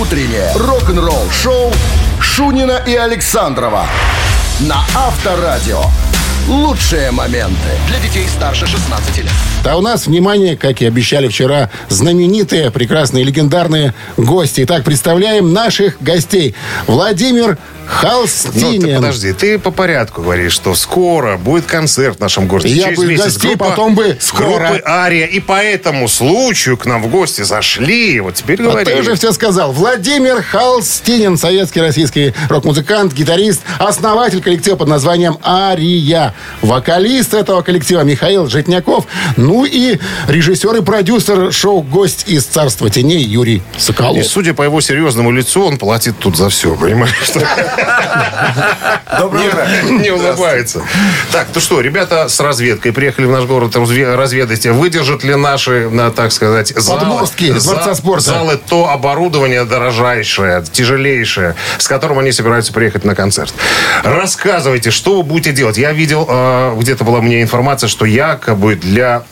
Утреннее рок-н-ролл-шоу Шунина и Александрова на Авторадио. Лучшие моменты для детей старше 16 лет. А у нас, внимание, как и обещали вчера, знаменитые, прекрасные, легендарные гости. Итак, представляем наших гостей. Владимир Холстинин. Ну, ты подожди, ты по порядку говоришь, что скоро будет концерт в нашем городе. Я Через бы месяц гостей, группа- потом бы скоро. Группы Ария. И по этому случаю к нам в гости зашли. Вот теперь Вот говори. ты уже все сказал. Владимир Холстинин, советский российский рок-музыкант, гитарист, основатель коллектива под названием «Ария». Вокалист этого коллектива Михаил Житняков. Ну и режиссер и продюсер шоу «Гость из царства теней» Юрий И Соколов. судя по его серьезному лицу, он платит тут за все, понимаешь? Доброе утро. Не улыбается. Так, ну что, ребята с разведкой приехали в наш город разве- разведать, выдержат ли наши, на, так сказать, залы, Подмостки Дворца спорта. залы то оборудование дорожайшее, тяжелейшее, с которым они собираются приехать на концерт. Рассказывайте, что вы будете делать. Я видел, э, где-то была мне информация, что якобы для...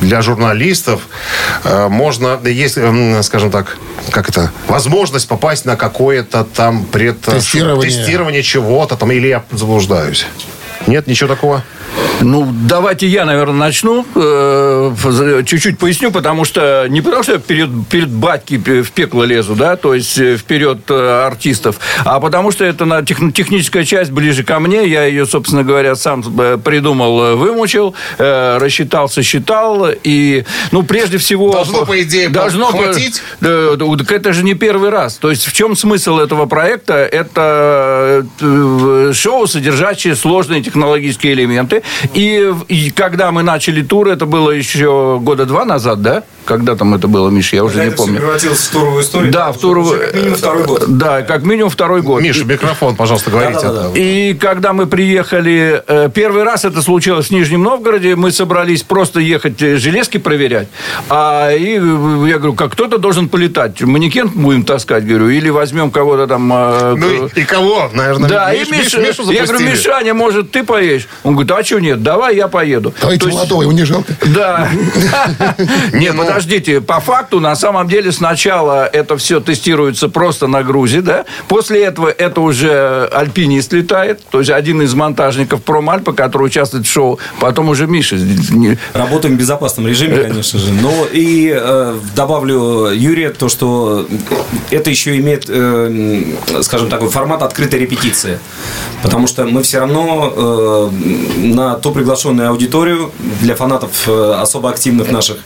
э, для журналистов э, можно, есть, м, скажем так, как это, возможность попасть на какое-то там пред... Тестирование. тестирование чего-то там, или я заблуждаюсь? Нет, ничего такого? Ну, давайте я, наверное, начну. э, Чуть-чуть поясню, потому что не потому, что я перед, перед батьки в пекло лезу, да, то есть э, вперед э, артистов, а потому что это на тех- техническая часть ближе ко мне. Я ее, собственно говоря, сам придумал, вымучил, э, рассчитал, сосчитал. И, ну, прежде всего... Должно, по идее, должно по- хватить? Так это же не первый раз. То есть в чем смысл этого проекта? Это шоу, содержащее сложные технологические элементы. И, и когда мы начали тур, это было еще года два назад, да? Когда там это было, Миш, я уже не Это всё помню. превратилось в туровую историю. Да, в тур... Уже как минимум второй год. Да, как минимум второй год. Миша, микрофон, пожалуйста, говорите. И когда мы приехали, э, первый раз это случилось в Нижнем Новгороде, мы собрались просто ехать э, железки проверять. А и э, я говорю, как кто-то должен полетать. Манекен будем таскать, говорю, или возьмем кого-то там. э, Ну и, кого, наверное? да, Миш- и Миш- Миш- Мишу я говорю. Мишаня, может, ты поедешь? Он говорит, а что нет, давай я поеду. Давайте То есть- молодого, его не жалко. да. Не, ну- подождите. По факту, на самом деле, сначала это все тестируется просто на грузе, да? После этого это уже альпинист летает, то есть один из монтажников Промальпа, который участвует в шоу. Потом уже Миша. Работаем в безопасном режиме, конечно же. Но и э, добавлю, Юрия, то, что это еще имеет, э, скажем так, формат открытой репетиции. Потому что мы все равно э, на ту приглашенную аудиторию для фанатов э, особо активных наших,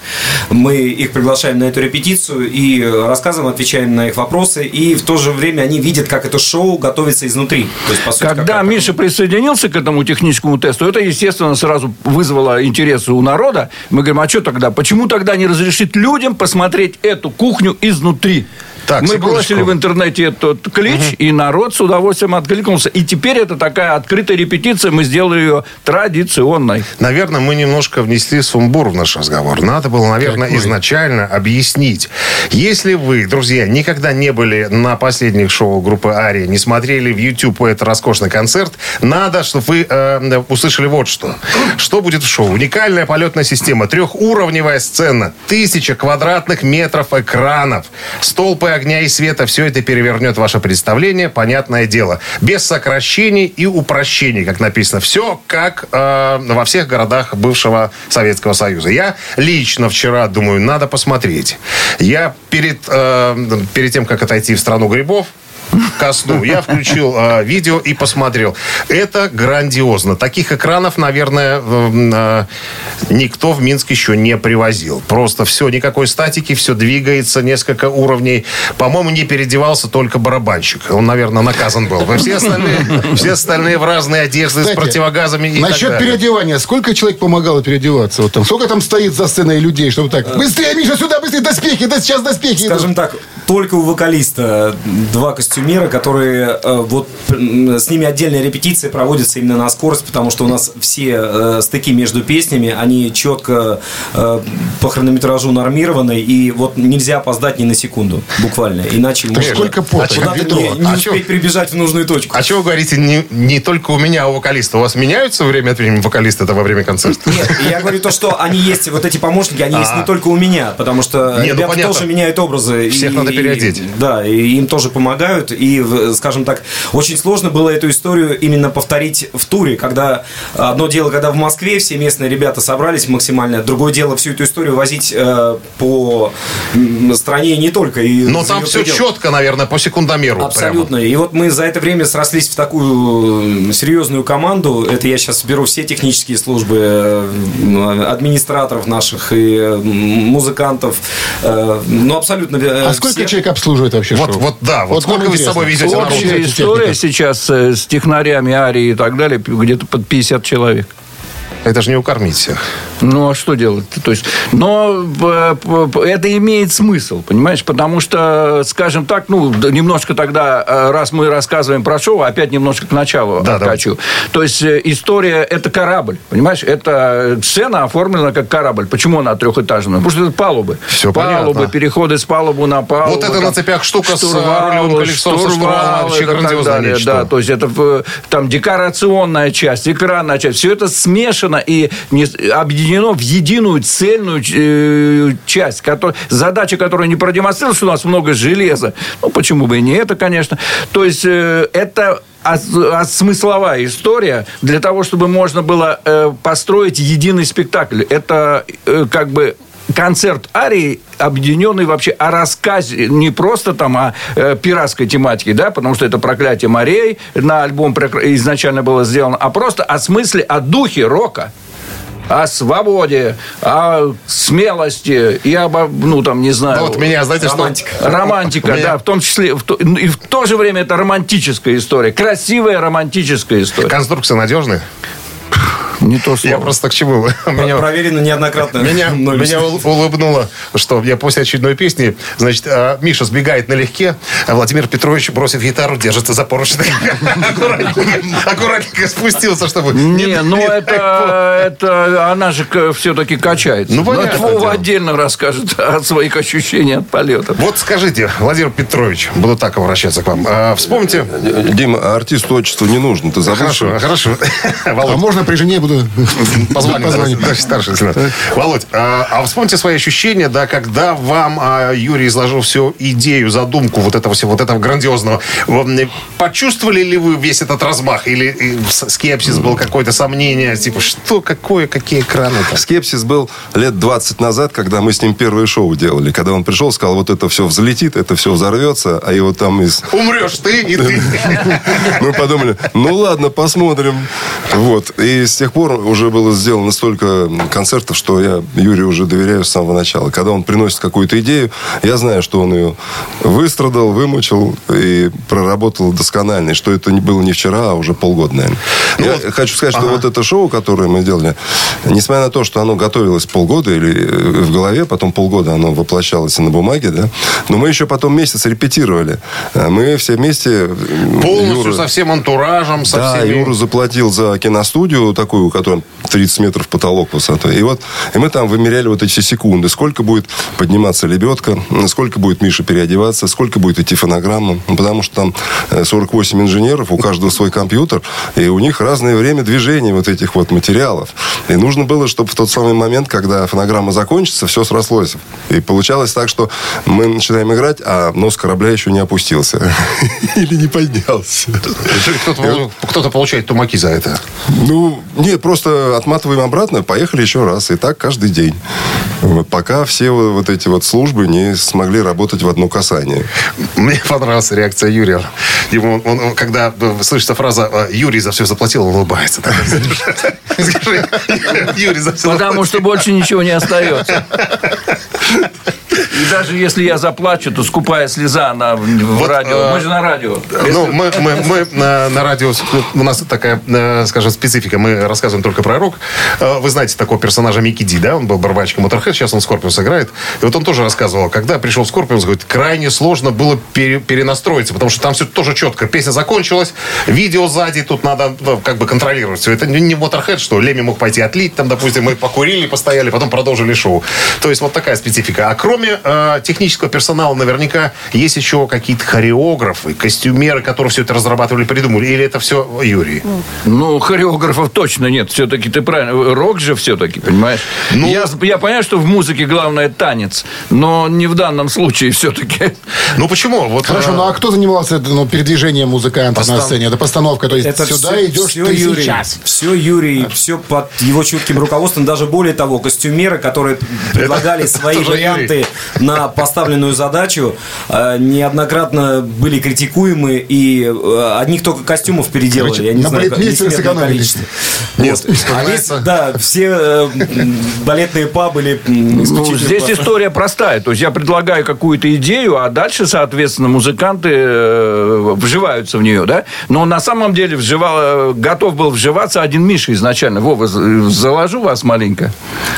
мы их приглашаем на эту репетицию и рассказываем, отвечаем на их вопросы. И в то же время они видят, как это шоу готовится изнутри. То есть, по сути, Когда как- Миша присоединился к этому техническому тесту, это, естественно, сразу вызвало интерес у народа. Мы говорим, а что тогда? Почему тогда не разрешить людям посмотреть эту кухню изнутри? Так, Мы секундочку. бросили в интернете этот клич, и народ с удовольствием откликнулся. И теперь это такая открытая репетиция, мы сделали ее традиционной. Наверное, мы немножко внесли сумбур в наш разговор. Надо было, наверное, Какой? изначально объяснить. Если вы, друзья, никогда не были на последних шоу группы Ария, не смотрели в YouTube этот роскошный концерт, надо, чтобы вы э, услышали вот что. Что будет в шоу? Уникальная полетная система, трехуровневая сцена, тысяча квадратных метров экранов, столпы огня и света. Все это перевернет ваше представление, понятное дело. Без сокращений и упрощений, как написано. Все как э, во всех городах бывшего Советского Союза. Я лично вчера думаю, надо посмотреть. Я перед, э, перед тем, как отойти в страну грибов, ко сну. Я включил э, видео и посмотрел. Это грандиозно. Таких экранов, наверное, э, э, никто в Минск еще не привозил. Просто все, никакой статики, все двигается, несколько уровней. По-моему, не переодевался только барабанщик. Он, наверное, наказан был. Все остальные, все остальные в разные одежды с Кстати, противогазами и так Насчет далее. переодевания. Сколько человек помогало переодеваться? Вот там, сколько там стоит за сценой людей, чтобы так... Быстрее, Миша, сюда, быстрее, доспехи, да сейчас доспехи идут». Скажем так, только у вокалиста два костюма костюмеры, которые э, вот с ними отдельная репетиция проводится именно на скорость, потому что у нас все э, стыки между песнями, они четко э, по хронометражу нормированы, и вот нельзя опоздать ни на секунду, буквально. Иначе можно сколько пота, куда-то ведро. не, не А успеть чё? прибежать в нужную точку. А что вы говорите, не, не только у меня, а у вокалиста? У вас меняются время от времени вокалисты это во время концерта? Нет, я говорю то, что они есть, вот эти помощники, они есть А. не только у меня, потому что ну, ребята тоже меняют образы. Всех надо переодеть. да, и им тоже помогают. И, скажем так, очень сложно было эту историю именно повторить в туре, когда одно дело, когда в Москве все местные ребята собрались максимально, другое дело всю эту историю возить э, по стране не только. И Но там все пределы. четко, наверное, по секундомеру. Абсолютно. И вот мы за это время срослись в такую серьезную команду. Это я сейчас беру все технические службы, э, администраторов наших и э, музыкантов. Э, Ну, абсолютно. А сколько. Человек обслуживает вообще Вот, шоу? вот да, вот, сколько нам вы с собой везете? Общая история сейчас э, с технарями, арии и так далее, где-то под 50 человек. Это же не укормить всех. Ну, а что делать? То есть, но э, это имеет смысл, понимаешь? Потому что, скажем так, ну, да, немножко тогда, э, раз мы рассказываем про шоу, опять немножко к началу Да, откачу. То есть, э, история – это корабль, понимаешь? Это сцена оформлена как корабль. Почему она трехэтажная? Потому что это палубы. Всё палубы, понятно. переходы с палубы на палубу. Вот это на там цепях штука с, э, штурвалы, рулевым колесом, со вообще и так далее. Да, то есть это там декорационная часть, экранная часть, все это смешано и не- объединено в единую цельную э, часть, которая, задача которой не продемонстрировать, что у нас много железа. Ну, почему бы и не это, конечно. То есть э, это смысловая история для того, чтобы можно было э, построить единый спектакль. Это э, как бы концерт арии объединенный вообще о рассказе, не просто там о э, пиратской тематике, да, потому что это проклятие морей на альбом изначально было сделано, а просто о смысле, о духе рока о свободе, о смелости и об, ну, там, не знаю... Ну, вот меня, знаете, Романтика. что... Романтика, Меня- да, в том числе, в то- и в то же время это романтическая история, красивая романтическая история. Конструкция надежная? Не то слово. Я просто к чему? Меня- Проверено неоднократно. Меня, меня ул- улыбнуло, что я после очередной песни, значит, а, Миша сбегает налегке, а Владимир Петрович бросит гитару, держится за поручень. Аккуратненько, аккуратненько спустился, чтобы... Не, ну это, это она же все-таки качается. Ну, Ну, понятное это Вова отдельно расскажет о своих ощущениях от полета. Вот скажите, Владимир Петрович, буду так обращаться к вам. а, Вспомните... Дима, артисту отчество не нужно. Ты забыл? Хорошо, хорошо. А можно при жене буду Позвоню, позвонить? товарищ старший лейтенант. Володь, а, а вспомните свои ощущения, да, когда вам а, Юрий изложил всю идею, задумку вот этого всего, вот этого грандиозного. Почувствовали ли вы весь этот размах? Или скепсис был какое-то сомнение? Типа, что, какое, какие экраны-то? Скепсис был лет 20 назад, когда мы с ним первое шоу делали. Когда он пришел, сказал, вот это все взлетит, это все взорвется, а его там из... Умрешь ты и ты. Мы подумали, ну ладно, посмотрим. Вот. И с тех пор уже было сделано столько концертов, что я Юрию уже доверяю с самого начала. Когда он приносит какую-то идею, я знаю, что он ее выстрадал, вымучил и проработал досконально. И что это не было не вчера, а уже полгода, наверное. Я хочу сказать, что вот это шоу, которое мы делали, несмотря на то, что оно готовилось полгода или э, в голове, потом полгода оно воплощалось на бумаге, да, но мы еще потом месяц репетировали. А Мы все вместе... э, Полностью Юра- со всем антуражем, со да, всеми... Юра заплатил за киностудию такую, у которой 30 метров потолок высотой. И вот и мы там вымеряли вот эти секунды. Сколько будет подниматься лебедка, сколько будет Миша переодеваться, сколько будет идти фонограмма. Ну, Потому что там э, 48 инженеров, у каждого свой компьютер, и у них разное время движения вот этих вот материалов. И нужно было, чтобы в тот самый момент, когда фонограмма закончится, все срослось. И получалось так, что мы начинаем играть, а нос корабля еще не опустился. Или не поднялся. Кто-то, кто-то получает тумаки за это. Ну, нет, просто отматываем обратно, поехали еще раз. И так каждый день. Вот, пока все вот, эти вот службы не смогли работать в одно касание. Мне понравилась реакция Юрия. Ему, он, он- когда э, слышится фраза э, «Юрий за все заплатил», он улыбается. Юрий за все Потому что больше ничего не остается. И даже если я заплачу, то скупая слеза на, Вот, радио. э, Мы же на радио. Ну, мы, мы, мы на, на радио, у нас такая, э, скажем, специфика, мы рассказываем только про рок. Э, Вы знаете такого персонажа Микки Ди, да? Он был барабанщиком Motorhead, сейчас он Скорпиус играет. И вот он тоже рассказывал, когда пришел Скорпиус, говорит, крайне сложно было пере- перенастроиться, потому что там все тоже четко. Песня закончилась, видео сзади, тут надо ну, как бы контролировать все. Это не Motorhead, что Леми мог пойти отлить, там, допустим, мы покурили, постояли, потом продолжили шоу. То есть вот такая специфика. А кроме э, технического персонала, наверняка есть еще какие-то хореографы, костюмеры, которые все это разрабатывали, придумали. Или это все Юрий? Ну, хореографов точно нет. Все-таки ты правильно. Рок же все-таки, понимаешь? Ну- я, я понимаю, что в музыке главное танец, но не в данном случае все-таки. Ну почему? Вот, Хорошо, э, ну а кто занимался ну, передвижением музыканта на Постан- сцене? Это постановка, то есть Это сюда все, идешь все ты Юрий, сейчас. Все Юрий, все под его чутким руководством. Даже более того, костюмеры, которые предлагали свои варианты на поставленную задачу, э, неоднократно были критикуемы, и э, одних только костюмов переделали. Короче, я не на знаю, балетмейстере сэкономили. Нет, Вот. А да, все э, балетные па были Ну, здесь по- история простая. То есть я предлагаю какую-то идею, а дальше, соответственно, музыканты вживаются в нее, да? Но на самом деле вживал, готов был вживаться один Миша изначально. Вова, заложу вас маленько.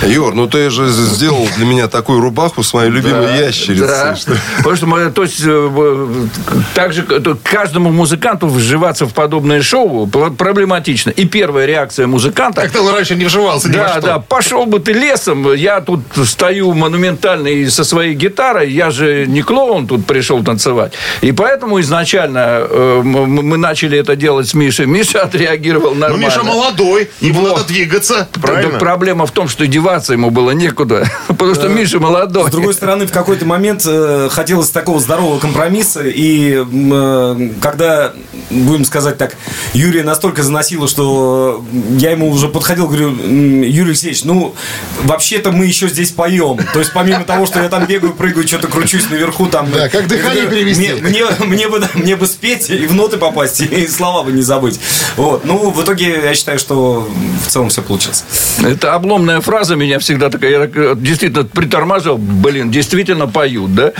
Юр, ну ты же сделал для меня такую рубаху с моей любимой ящерицей. Да. что- Потому что мы, то есть, э, так же, то каждому музыканту вживаться в подобное шоу пр- проблематично. И первая реакция музыканта... Как-то он раньше не вживался ни во Да, что. да, пошел бы ты лесом. Я тут стою монументально и со своей гитарой. Я же не клоун тут пришел танцевать. И поэтому изначально э, мы начали это делать с Мишей. Миша отреагировал Ну, нормально. Миша молодой, ему Вот. надо двигаться, Да, правильно? Проблема в том, что деваться ему было некуда. Потому что Миша молодой. С другой стороны, в какой-то момент э, хотелось такого здорового компромисса, и э, когда, будем сказать так, Юрия настолько заносило, что я ему уже подходил, говорю, «М, Юрий Алексеевич, ну, вообще-то мы еще здесь поем. То есть, помимо того, что я там бегаю, прыгаю, что-то кручусь наверху, там... Да, как дыхание перевести. Мне, мне, мне бы, мне бы спеть и в ноты попасть, и слова бы не забыть. Вот. Ну, в итоге, я считаю, что в целом все получилось. Это обломная фраза меня всегда такая. Я э, действительно притормаживал. Блин, действительно поют, да?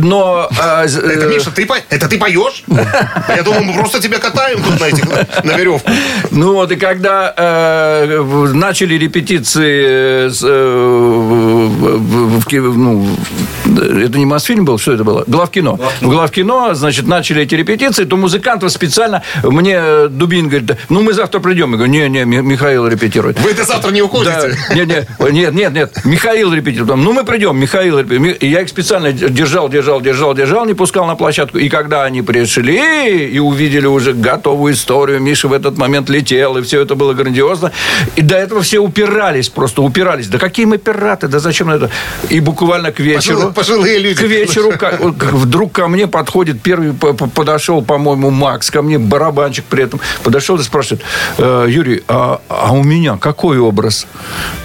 Но... а, Это, э, Миша, ты, это ты поешь? Я думал, мы просто тебя катаем тут на, этих, на веревку. Ну вот, и когда э, начали репетиции, с, э, в- в- ну, это не Мосфильм был, что это было? Главкино. В Главкино, значит, начали эти репетиции, то музыкантов специально мне Дубин говорит, «Да, ну мы завтра придем. Я говорю, не-не, Ми- Михаил репетирует. Вы это завтра не Да, уходите? нет, нет, нет, нет, нет. Михаил репетирует. Ну, мы придем, Михаил репетирует. И я их специально держал, держал, держал, держал, не пускал на площадку. И когда они пришли и увидели уже готовую историю, Миша в этот момент летел, и все это было грандиозно. И до этого все упирались, просто упирались. Да какие мы пираты, да зачем это? И буквально к вечеру... Пожилые- пожилые люди. К вечеру вдруг ко мне подходит первый, по- по- подошел, по-моему, Макс, ко мне барабанчик при этом, подошел и спрашивает, «Э, Юрий, а, а у меня какой образ?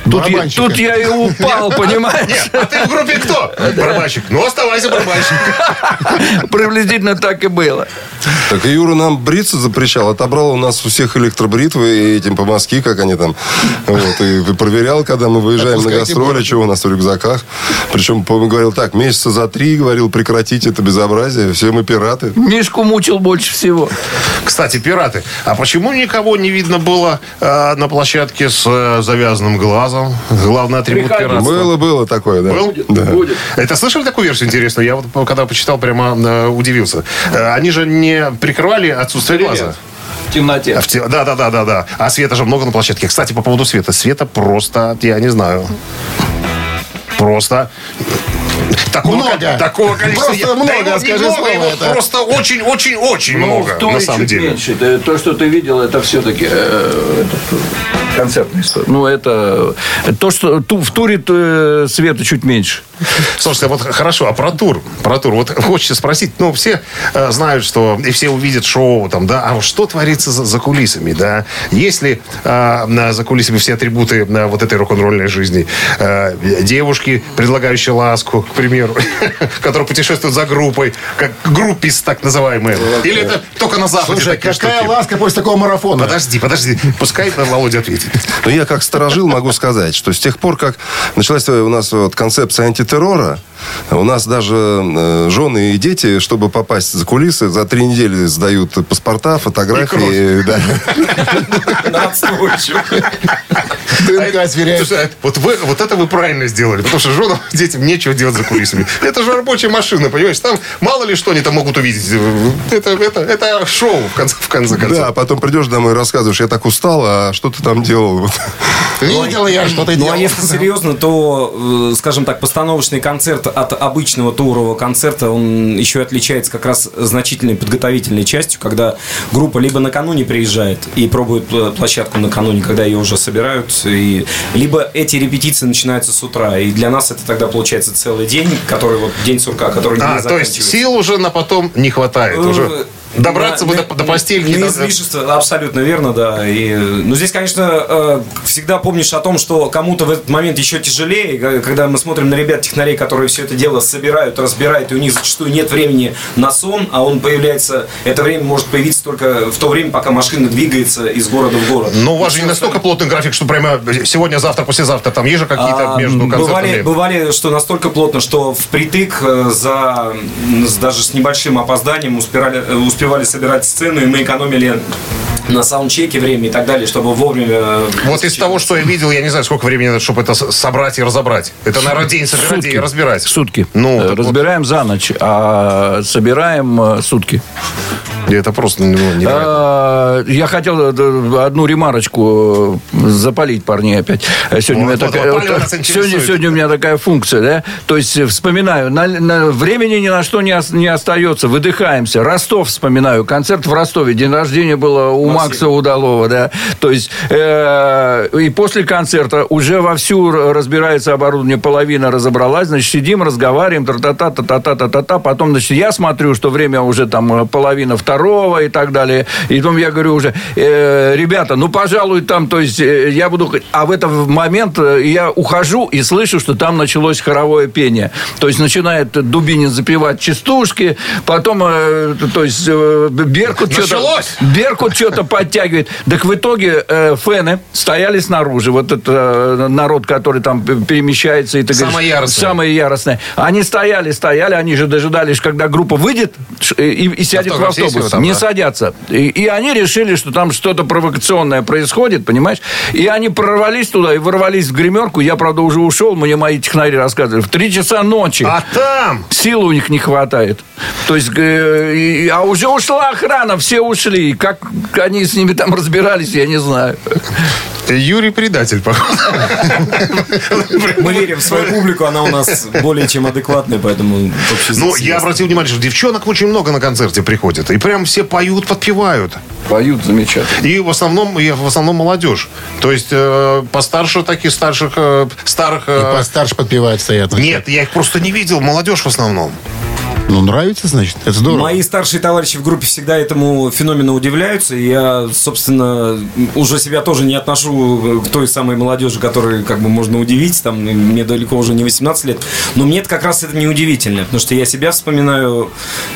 Тут я, тут я и упал, понимаешь? А ты в группе кто? Барабанщик. Ну, оставайся барабанщик. Приблизительно так и было. Так Юра нам бриться запрещал. Отобрал у нас у всех электробритвы и этим помазки, как они там. Вот, и проверял, когда мы выезжаем на гастроли, что у нас в рюкзаках. Причем, говорил так, месяца за три, говорил, прекратить это безобразие. Все мы пираты. Мишку мучил больше всего. Кстати, пираты. А почему никого не видно было э, на площадке с э, завязанным глазом? Главный атрибут Приходи. пиратства. Было, было такое, да. Был? Да. Будет. Это слышали такую версию интересную? Я вот когда почитал, прямо э, удивился. Э, они же не прикрывали отсутствие глаза. В темноте. В те- Да, да, да, да, да. А света же много на площадке. Кстати, по поводу света. Света просто, я не знаю. Просто. Такого, Много. ко- такого количества. Просто я- много, не скажи много, слово это. Просто очень-очень-очень Ну, много, на самом деле. меньше. Это- То, что ты видел, это все-таки концертная история. Ну, это то, что ту- в туре э, света чуть меньше. Слушайте, вот хорошо, а про тур? Про тур. Вот хочется спросить, ну, все э, знают, что, и все увидят шоу там, да, а что творится за, за кулисами, да? Есть ли э, на- за кулисами все атрибуты э, вот этой рок-н-ролльной жизни? Э, девушки, предлагающие ласку, к примеру, которые путешествуют за группой, как группис так называемые. Или это только на Западе Слушай, такие какая штуки? ласка после такого марафона? Подожди, подожди. Пускай Володя ответит. Быть. Но я как сторожил могу сказать, что с тех пор, как началась у нас вот концепция антитеррора, у нас даже э, жены и дети, чтобы попасть за кулисы, за три недели сдают паспорта, фотографии. Да. ДНК сверяют. Слушай, а вот, вы, вот это вы правильно сделали, потому что женам, детям нечего делать за кулисами. Это же рабочая машина, понимаешь? Там мало ли что они там могут увидеть. Это, это, это шоу, в конце, в конце концов. Да, а потом придешь домой и рассказываешь, я так устал, а что ты там делал? Видел я, что ты Ну, делал. а если серьезно, то, э, скажем так, постановочный концерт от обычного турового концерта, он еще отличается как раз значительной подготовительной частью, когда группа либо накануне приезжает и пробует э, площадку накануне, когда ее уже собирают, и, либо эти репетиции начинаются с утра, и для нас это тогда получается целый день, который вот день сурка, который не А, то есть сил уже на потом не хватает. Уже Добраться бы на- до, до постельки. да, излишество, абсолютно верно, да. И, но здесь, конечно, э, всегда помнишь о том, что кому-то в этот момент еще тяжелее, э, когда мы смотрим на ребят-технарей, которые все это дело собирают, разбирают, и у них зачастую нет времени на сон, а он появляется, это время может появиться только в то время, пока машина двигается из города в город. Но у вас же не настолько остальное. плотный график, что прямо сегодня, завтра, послезавтра там есть же какие-то А, между концертами. бывали, бывали, что настолько плотно, что впритык э, за даже с небольшим опозданием успевали, э, успевали собирать сцены, и мы экономили на саундчеке время и так далее, чтобы вовремя... э, Вот из того, что я видел, я не знаю, сколько времени надо, чтобы это собрать и разобрать. Это, наверное, день собирать и разбирать. Сутки. Ну, Э, так вот. разбираем за ночь, а собираем э, сутки. Это просто ну, невероятно. А, Я хотел э, одну ремарочку э, запалить парней опять. Э, Сегодня, у меня Вот, вот, такая, вот, вот, сегодня, сегодня у меня такая функция, да? То есть вспоминаю, на, на- времени ни на что не, ос- не остается, выдыхаемся. Ростов вспоминаю, концерт в Ростове, день рождения было у Макса Удалова, да? То есть э, и после концерта уже вовсю разбирается оборудование, половина разобралась, значит, сидим, разговариваем, та-та-та-та-та-та-та-та, потом, значит, я смотрю, что время уже там половина второго и так далее, и потом я говорю уже, э, ребята, ну, пожалуй, там, то есть, э, я буду... А в этот момент э, я ухожу и слышу, что там началось хоровое пение. То есть, начинает Дубинин запевать частушки, потом, э, то есть, э, Беркут что-то... Беркут что-то подтягивает. Так в итоге э, фены стояли снаружи. Вот это э, народ, который там перемещается. И ты Самое говоришь, яростное. Самое яростное. Они стояли, стояли, они же дожидались, когда группа выйдет и, и сядет Автограф в автобус. Там, не да? садятся. И, и они решили, что там что-то провокационное происходит, понимаешь? И они прорвались туда и ворвались в гримерку. Я, правда, уже ушел, мне мои технари рассказывали. В три часа ночи. А там Сил у них не хватает. То есть, э, и- а уже ушла охрана, все ушли. Как они с ними там разбирались, я не знаю. Юрий предатель, походу. Мы верим в свою публику, она у нас более чем адекватная, поэтому вообще Ну, я обратил внимание, что девчонок очень много на концерте приходит. И прям все поют, подпевают. Поют замечательно. И в основном, и в основном молодежь. То есть э, постарше таких старших, э, старых... э, Постарше подпевать стоят. Нет, я их просто не видел. Молодежь в основном. Ну, нравится, значит. Это здорово. Мои старшие товарищи в группе всегда этому феномену удивляются. И я, собственно, уже себя тоже не отношу к той самой молодежи, которую как бы можно удивить. Там мне далеко уже не 18 лет. Но мне это как раз это не удивительно. Потому что я себя вспоминаю,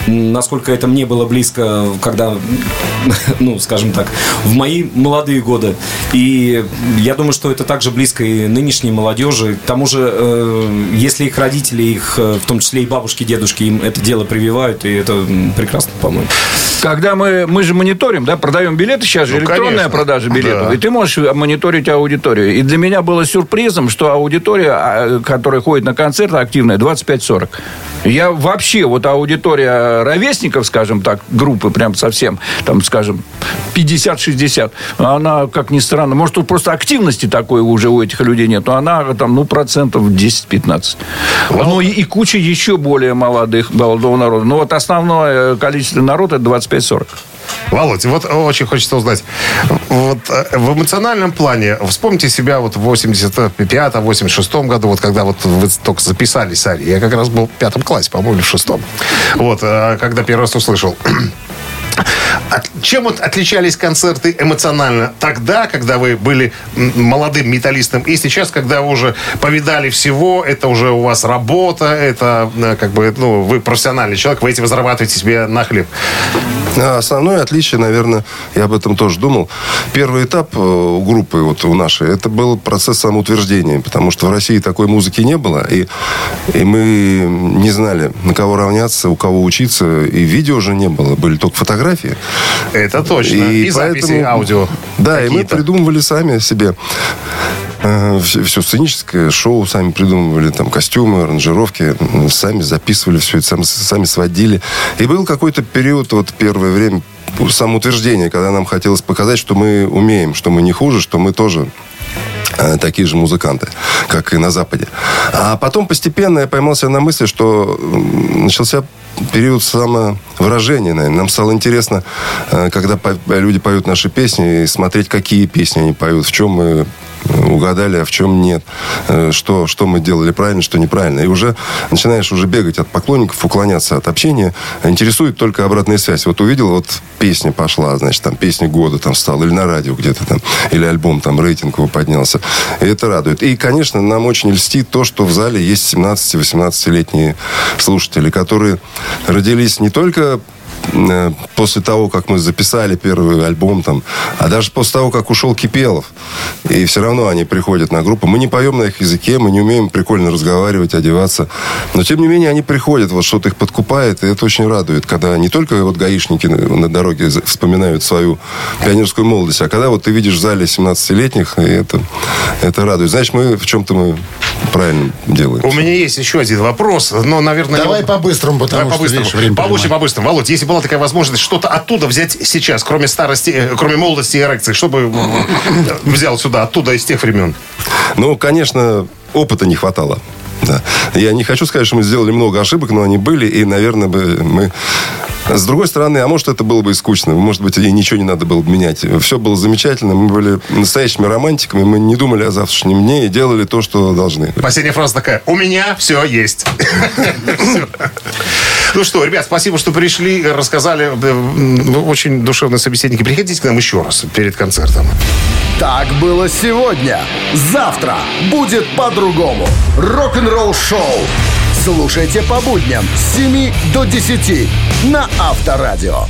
насколько это мне было близко, когда, ну, скажем так, в мои молодые годы. И я думаю, что это также близко и нынешней молодежи. К тому же, э, если их родители, их, э, в том числе и бабушки, дедушки, им это дело прививают, и это прекрасно, по-моему. Когда мы, мы же мониторим, да, продаем билеты, сейчас же Ну, электронная конечно. продажа билетов, Да. и ты можешь мониторить аудиторию. И для меня было сюрпризом, что аудитория, а, которая ходит на концерты, активная, 25-40. Я вообще, вот аудитория ровесников, скажем так, группы прям совсем, там, скажем, 50-60, она, как ни странно, может, тут просто активности такой уже у этих людей нет, но она там, ну, процентов 10-15. Ну, и, и куча еще более молодых, молодого народа. Но вот основное количество народа это 25-40. Володь, вот очень хочется узнать. Вот э, в эмоциональном плане, вспомните себя вот в 85-86 году, вот когда вот вы только записались с Арией. Я как раз был в пятом классе, по-моему, в шестом. Вот, э, когда первый раз услышал. Чем вот отличались концерты эмоционально тогда, когда вы были молодым металлистом, и сейчас, когда вы уже повидали всего, это уже у вас работа, это э, как бы, ну, вы профессиональный человек, вы этим зарабатываете себе на хлеб. А Основное отличие, наверное, я об этом тоже думал. Первый этап э, у группы, вот у нашей, это был процесс самоутверждения, потому что в России такой музыки не было, и, и мы не знали, на кого равняться, у кого учиться, и видео уже не было, были только фотографии. Это точно. И, записи поэтому- аудио. Да, и мы придумывали сами себе все, сценическое шоу, сами придумывали там костюмы, аранжировки, сами записывали все это, сами, сами сводили. И был какой-то период, вот первое время самоутверждения, когда нам хотелось показать, что мы умеем, что мы не хуже, что мы тоже э, такие же музыканты, как и на Западе. А потом постепенно я поймался на мысли, что начался период самовыражения, наверное. Нам стало интересно, э, когда люди поют наши песни, и смотреть, какие песни они поют, в чем мы э, угадали, а в чем нет, Э, что, что мы делали правильно, что неправильно. И уже начинаешь уже бегать от поклонников, уклоняться от общения. Интересует только обратная связь. Вот увидел, вот песня пошла, значит, там песня года там стала, или на радио где-то там, или альбом там, рейтинг его поднялся. И это радует. И, конечно, нам очень льстит то, что в зале есть 17-18-летние слушатели, которые родились не только после того, как мы записали первый альбом, там, а даже после того, как ушел Кипелов. И все равно они приходят на группу. Мы не поем на их языке, мы не умеем прикольно разговаривать, одеваться. Но, тем не менее, они приходят, вот что-то их подкупает, и это очень радует, когда не только вот гаишники на, дороге вспоминают свою пионерскую молодость, а когда вот ты видишь в зале 17-летних, и это, это радует. Знаешь, мы в чем-то мы правильно делаем. У меня есть еще один вопрос, но, наверное... Давай не- по-быстрому, потому Давай что, по-быстрому. видишь, время Получше, по-быстрому. Володь, если была такая возможность, что-то оттуда взять сейчас, кроме старости, э, кроме молодости и эрекции, что бы э, взял сюда, оттуда, из тех времен? Ну, конечно, опыта не хватало. Да. Я не хочу сказать, что мы сделали много ошибок, но они были, и, наверное, бы мы... С другой стороны, а может, это было бы и скучно. Может быть, и ничего не надо было бы менять. Все было замечательно. Мы были настоящими романтиками. Мы не думали о завтрашнем дне и делали то, что должны. Последняя фраза такая. У меня все есть. Ну что, ребят, спасибо, что пришли, рассказали. Э, Вы очень душевные собеседники. Приходите к нам еще раз перед концертом. Так было сегодня. Завтра будет по-другому. Рок-н-ролл шоу. Слушайте по будням с 7 до 10 на Авторадио.